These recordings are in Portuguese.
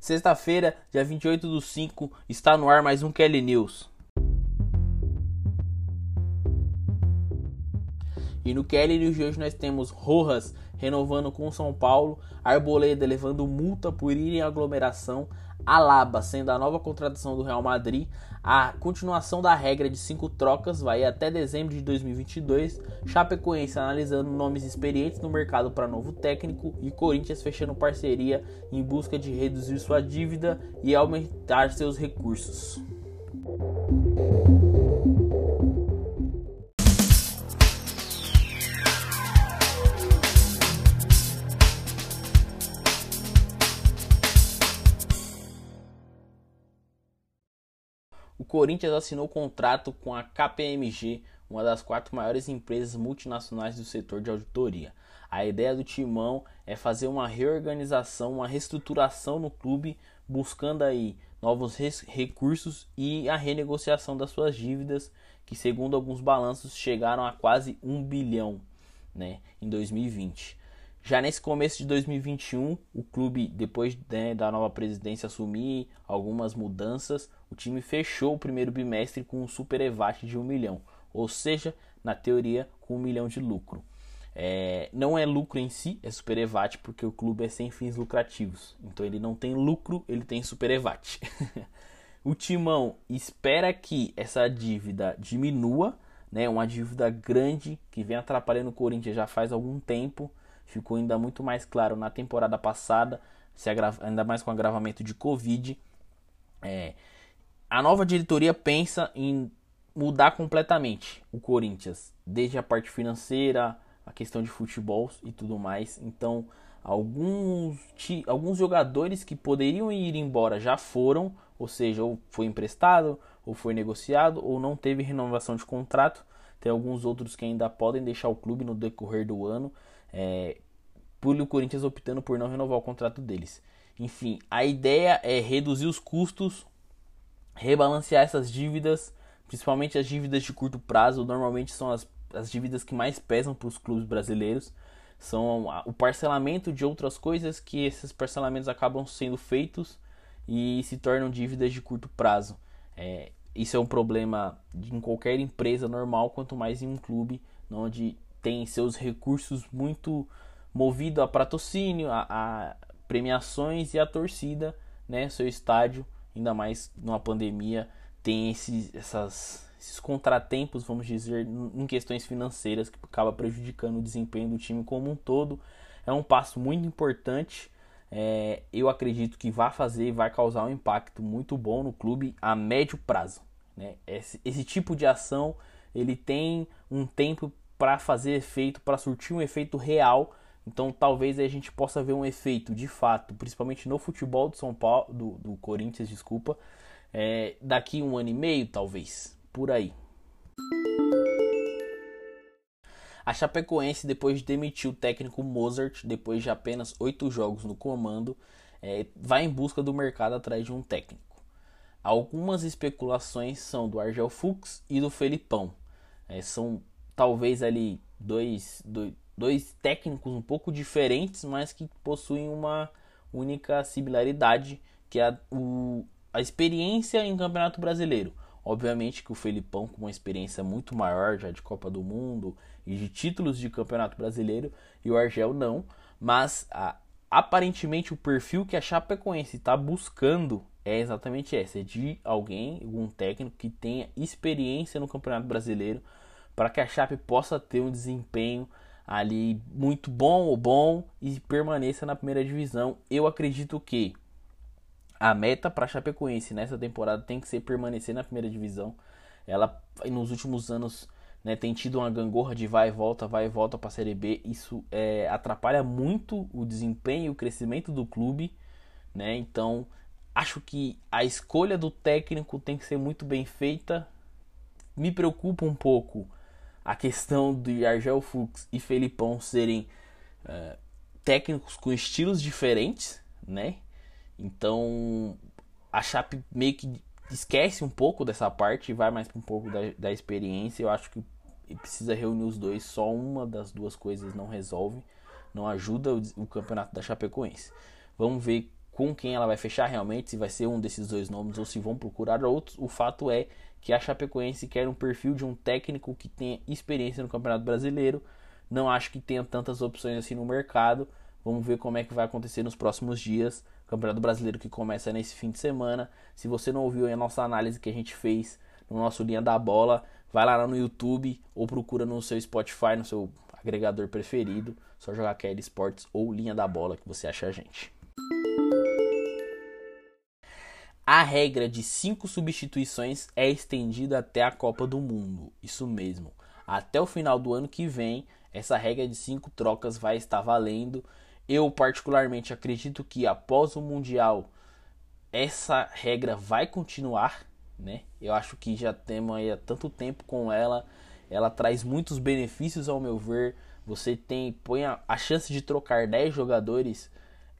Sexta-feira, dia 28 do 5, está no ar mais um Kelly News. E no Kelly News de hoje nós temos Rojas renovando com São Paulo, Arboleda levando multa por ir em aglomeração, Alaba sendo a nova contratação do Real Madrid, a continuação da regra de cinco trocas vai até dezembro de 2022, Chapecoense analisando nomes experientes no mercado para novo técnico e Corinthians fechando parceria em busca de reduzir sua dívida e aumentar seus recursos. Corinthians assinou contrato com a KPMG, uma das quatro maiores empresas multinacionais do setor de auditoria. A ideia do Timão é fazer uma reorganização, uma reestruturação no clube, buscando aí novos recursos e a renegociação das suas dívidas, que segundo alguns balanços chegaram a quase um bilhão né, em 2020. Já nesse começo de 2021, o clube, depois né, da nova presidência assumir algumas mudanças, o time fechou o primeiro bimestre com um super EVAT de um milhão, ou seja, na teoria, com um milhão de lucro. É, não é lucro em si, é super EVAT, porque o clube é sem fins lucrativos. Então ele não tem lucro, ele tem super EVAT. o Timão espera que essa dívida diminua, né, uma dívida grande que vem atrapalhando o Corinthians já faz algum tempo ficou ainda muito mais claro na temporada passada, ainda mais com o agravamento de Covid. É, a nova diretoria pensa em mudar completamente o Corinthians, desde a parte financeira, a questão de futebol e tudo mais. Então, alguns, alguns jogadores que poderiam ir embora já foram, ou seja, ou foi emprestado, ou foi negociado, ou não teve renovação de contrato. Tem alguns outros que ainda podem deixar o clube no decorrer do ano. É, por o Corinthians optando por não renovar o contrato deles. Enfim, a ideia é reduzir os custos, rebalancear essas dívidas, principalmente as dívidas de curto prazo, normalmente são as, as dívidas que mais pesam para os clubes brasileiros. São o parcelamento de outras coisas que esses parcelamentos acabam sendo feitos e se tornam dívidas de curto prazo. É, isso é um problema em qualquer empresa normal, quanto mais em um clube onde tem seus recursos muito movido a patrocínio, a, a, premiações e a torcida, né? Seu estádio, ainda mais numa pandemia, tem esses, essas, esses contratempos, vamos dizer, em questões financeiras que acaba prejudicando o desempenho do time como um todo. É um passo muito importante. É, eu acredito que vai fazer e vai causar um impacto muito bom no clube a médio prazo. Né? Esse, esse tipo de ação ele tem um tempo para fazer efeito, para surtir um efeito real então talvez a gente possa ver um efeito de fato, principalmente no futebol do São Paulo, do, do Corinthians, desculpa, é, daqui um ano e meio, talvez, por aí. A Chapecoense, depois de demitir o técnico Mozart, depois de apenas oito jogos no comando, é, vai em busca do mercado atrás de um técnico. Algumas especulações são do Argel Fux e do Felipão. É, são talvez ali dois, dois, dois técnicos um pouco diferentes, mas que possuem uma única similaridade, que é a, o, a experiência em Campeonato Brasileiro. Obviamente que o Felipão, com uma experiência muito maior já de Copa do Mundo e de títulos de Campeonato Brasileiro, e o Argel não, mas a, aparentemente o perfil que a Chapecoense está buscando é exatamente esse, é de alguém, algum técnico que tenha experiência no Campeonato Brasileiro para que a Chape possa ter um desempenho ali muito bom ou bom e permaneça na primeira divisão. Eu acredito que a meta para a Chapecoense nessa temporada tem que ser permanecer na primeira divisão. Ela nos últimos anos né, tem tido uma gangorra de vai e volta, vai e volta para a Série B. Isso é, atrapalha muito o desempenho e o crescimento do clube. Né? Então acho que a escolha do técnico tem que ser muito bem feita. Me preocupa um pouco a questão de Argel Fux e Felipão serem uh, técnicos com estilos diferentes, né? Então a Chape meio que esquece um pouco dessa parte e vai mais para um pouco da, da experiência. Eu acho que precisa reunir os dois, só uma das duas coisas não resolve, não ajuda o, o campeonato da Chapecoense. Vamos ver com quem ela vai fechar realmente, se vai ser um desses dois nomes ou se vão procurar outros. O fato é que a Chapecoense quer um perfil de um técnico que tenha experiência no Campeonato Brasileiro. Não acho que tenha tantas opções assim no mercado. Vamos ver como é que vai acontecer nos próximos dias. Campeonato Brasileiro que começa nesse fim de semana. Se você não ouviu a nossa análise que a gente fez no nosso Linha da Bola, vai lá no YouTube ou procura no seu Spotify, no seu agregador preferido. Só jogar Kelly Sports ou Linha da Bola que você acha a gente. A regra de cinco substituições é estendida até a Copa do Mundo. Isso mesmo. Até o final do ano que vem, essa regra de cinco trocas vai estar valendo. Eu, particularmente, acredito que após o Mundial essa regra vai continuar. Né? Eu acho que já temos aí há tanto tempo com ela. Ela traz muitos benefícios, ao meu ver. Você tem põe a, a chance de trocar 10 jogadores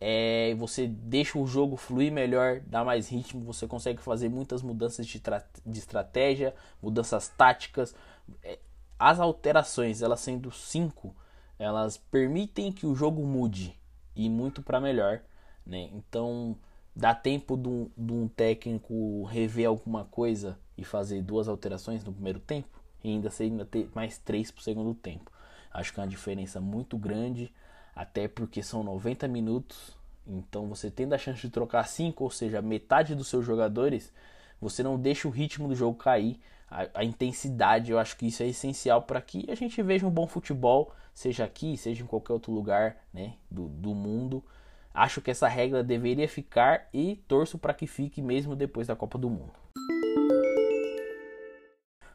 é, você deixa o jogo fluir melhor, dá mais ritmo, você consegue fazer muitas mudanças de, de estratégia, mudanças táticas. É, as alterações, elas sendo cinco, elas permitem que o jogo mude e muito para melhor, né? Então dá tempo de um, de um técnico rever alguma coisa e fazer duas alterações no primeiro tempo e ainda, ainda ter mais três para o segundo tempo. Acho que é uma diferença muito grande até porque são 90 minutos, então você tendo a chance de trocar 5, ou seja, metade dos seus jogadores, você não deixa o ritmo do jogo cair, a, a intensidade, eu acho que isso é essencial para que a gente veja um bom futebol, seja aqui, seja em qualquer outro lugar né, do, do mundo. Acho que essa regra deveria ficar e torço para que fique mesmo depois da Copa do Mundo.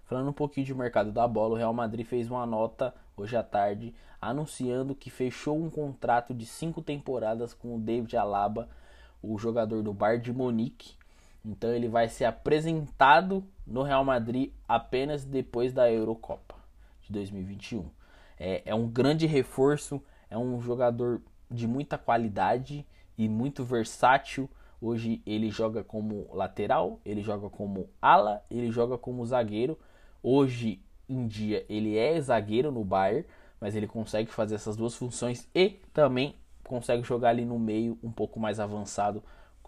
Falando um pouquinho de mercado da bola, o Real Madrid fez uma nota hoje à tarde anunciando que fechou um contrato de cinco temporadas com o David Alaba, o jogador do Bayern de Munique. Então ele vai ser apresentado no Real Madrid apenas depois da Eurocopa de 2021. É, é um grande reforço, é um jogador de muita qualidade e muito versátil Hoje ele joga como lateral, ele joga como ala, ele joga como zagueiro. Hoje em dia ele é zagueiro no Bayern, mas ele consegue fazer essas duas funções e também consegue jogar ali no meio um pouco mais avançado,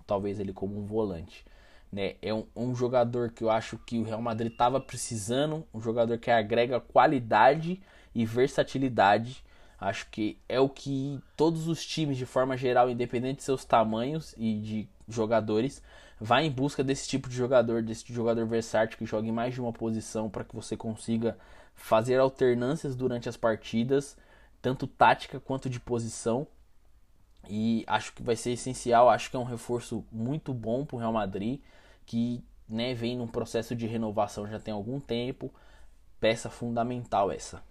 talvez ele como um volante. Né? É um, um jogador que eu acho que o Real Madrid estava precisando, um jogador que agrega qualidade e versatilidade. Acho que é o que todos os times, de forma geral, independente de seus tamanhos e de jogadores, Vá em busca desse tipo de jogador, desse jogador versátil que joga em mais de uma posição para que você consiga fazer alternâncias durante as partidas, tanto tática quanto de posição. E acho que vai ser essencial, acho que é um reforço muito bom para o Real Madrid, que né, vem num processo de renovação já tem algum tempo. Peça fundamental essa.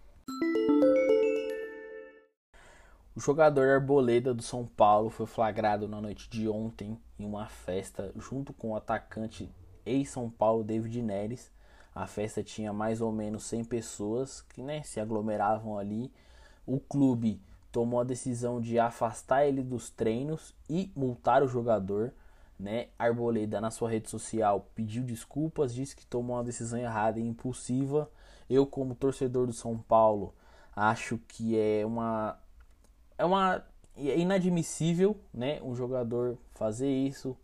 O jogador Arboleda do São Paulo foi flagrado na noite de ontem em uma festa junto com o atacante ex-São Paulo David Neres. A festa tinha mais ou menos 100 pessoas que né, se aglomeravam ali. O clube tomou a decisão de afastar ele dos treinos e multar o jogador. Né? Arboleda, na sua rede social, pediu desculpas, disse que tomou uma decisão errada e impulsiva. Eu, como torcedor do São Paulo, acho que é uma é uma é inadmissível, né, um jogador fazer isso.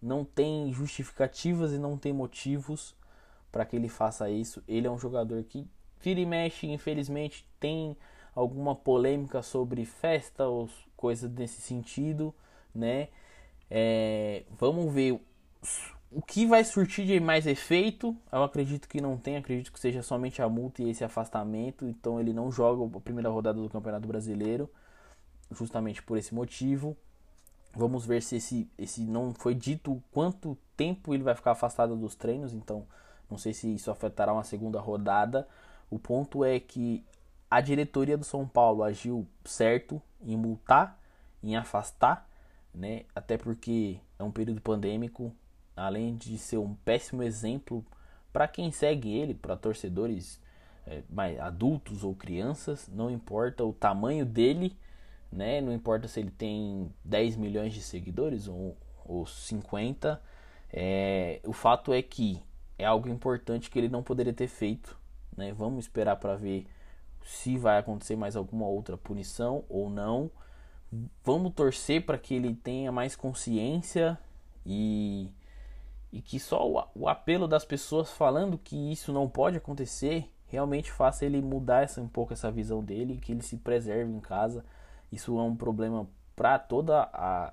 Não tem justificativas e não tem motivos para que ele faça isso. Ele é um jogador que vira e mexe, infelizmente tem alguma polêmica sobre festa ou coisa desse sentido, né? É, vamos ver o que vai surtir de mais efeito. Eu acredito que não tem, acredito que seja somente a multa e esse afastamento. Então ele não joga a primeira rodada do Campeonato Brasileiro justamente por esse motivo. Vamos ver se esse, esse não foi dito quanto tempo ele vai ficar afastado dos treinos, então não sei se isso afetará uma segunda rodada. O ponto é que a diretoria do São Paulo agiu certo em multar, em afastar, né? Até porque é um período pandêmico, além de ser um péssimo exemplo para quem segue ele, para torcedores é, mais adultos ou crianças, não importa o tamanho dele, né? Não importa se ele tem 10 milhões de seguidores ou, ou 50. É, o fato é que é algo importante que ele não poderia ter feito. Né? Vamos esperar para ver se vai acontecer mais alguma outra punição ou não. Vamos torcer para que ele tenha mais consciência e, e que só o, o, apelo das pessoas falando que isso não pode acontecer realmente faça ele mudar essa, um pouco essa visão dele, que ele se preserve em casa. Isso é um problema para toda a,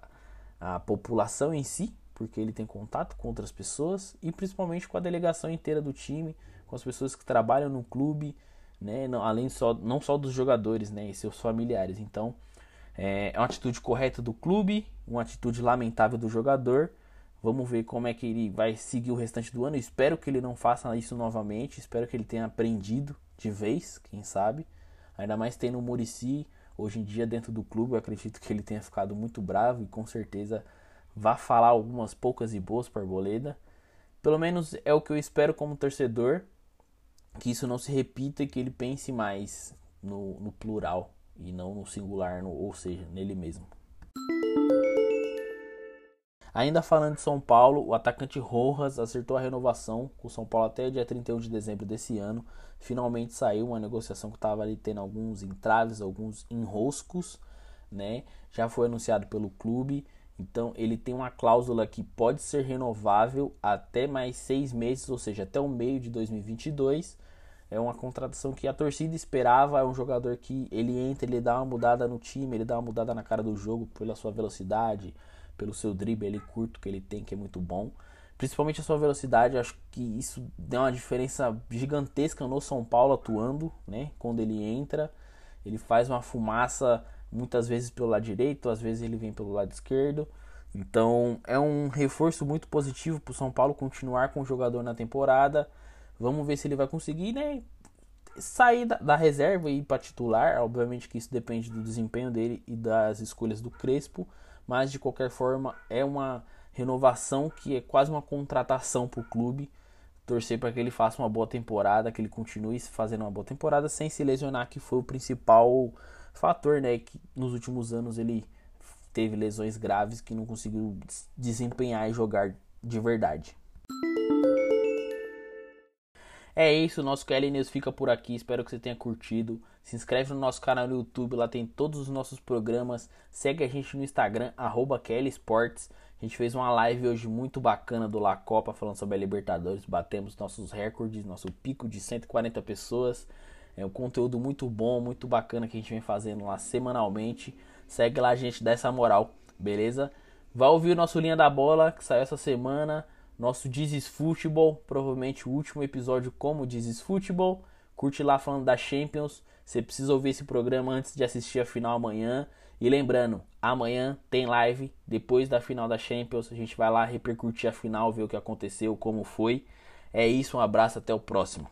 a população em si, porque ele tem contato com outras pessoas e principalmente com a delegação inteira do time, com as pessoas que trabalham no clube, né, não, além só não só dos jogadores, né, e seus familiares. Então, é, é uma atitude correta do clube, uma atitude lamentável do jogador. Vamos ver como é que ele vai seguir o restante do ano. espero que ele não faça isso novamente. Espero que ele tenha aprendido de vez, quem sabe. Ainda mais tendo o Murici hoje em dia dentro do clube. Eu acredito que ele tenha ficado muito bravo e com certeza vá falar algumas poucas e boas para Arboleda. Pelo menos é o que eu espero como torcedor. Que isso não se repita e que ele pense mais no, no plural e não no singular, no, ou seja, nele mesmo. Ainda falando de São Paulo, o atacante Rojas acertou a renovação com o São Paulo até o dia 31 de dezembro desse ano. Finalmente saiu uma negociação que estava ali tendo alguns entraves, alguns enroscos, né? Já foi anunciado pelo clube. Então ele tem uma cláusula que pode ser renovável até mais seis meses, ou seja, até o meio de 2022 é uma contratação que a torcida esperava. É um jogador que ele entra, ele dá uma mudada no time, ele dá uma mudada na cara do jogo pela sua velocidade, pelo seu drible curto que ele tem, que é muito bom. Principalmente a sua velocidade, acho que isso deu uma diferença gigantesca no São Paulo atuando, né? Quando ele entra, ele faz uma fumaça muitas vezes pelo lado direito, às vezes ele vem pelo lado esquerdo. Então é um reforço muito positivo para o São Paulo continuar com o jogador na temporada. Vamos ver se ele vai conseguir, né? Sair da, da reserva e ir para titular. Obviamente que isso depende do desempenho dele e das escolhas do Crespo. Mas de qualquer forma, é uma renovação que é quase uma contratação para o clube. Torcer para que ele faça uma boa temporada, que ele continue fazendo uma boa temporada sem se lesionar, que foi o principal fator, né? Que nos últimos anos ele teve lesões graves que não conseguiu desempenhar e jogar de verdade. É isso, nosso KL News fica por aqui. Espero que você tenha curtido. Se inscreve no nosso canal no YouTube, lá tem todos os nossos programas. Segue a gente no Instagram, arroba Sports. A gente fez uma live hoje muito bacana do La Copa, falando sobre a Libertadores. Batemos nossos recordes, nosso pico de 140 pessoas. É um conteúdo muito bom, muito bacana que a gente vem fazendo lá semanalmente. Segue lá, a gente, dá essa moral, beleza? Vai ouvir o nosso Linha da Bola, que saiu essa semana nosso Dizes Futebol, provavelmente o último episódio como Dizes Futebol. Curte lá falando da Champions. Você precisa ouvir esse programa antes de assistir a final amanhã. E lembrando, amanhã tem live depois da final da Champions. A gente vai lá repercutir a final, ver o que aconteceu, como foi. É isso, um abraço, até o próximo.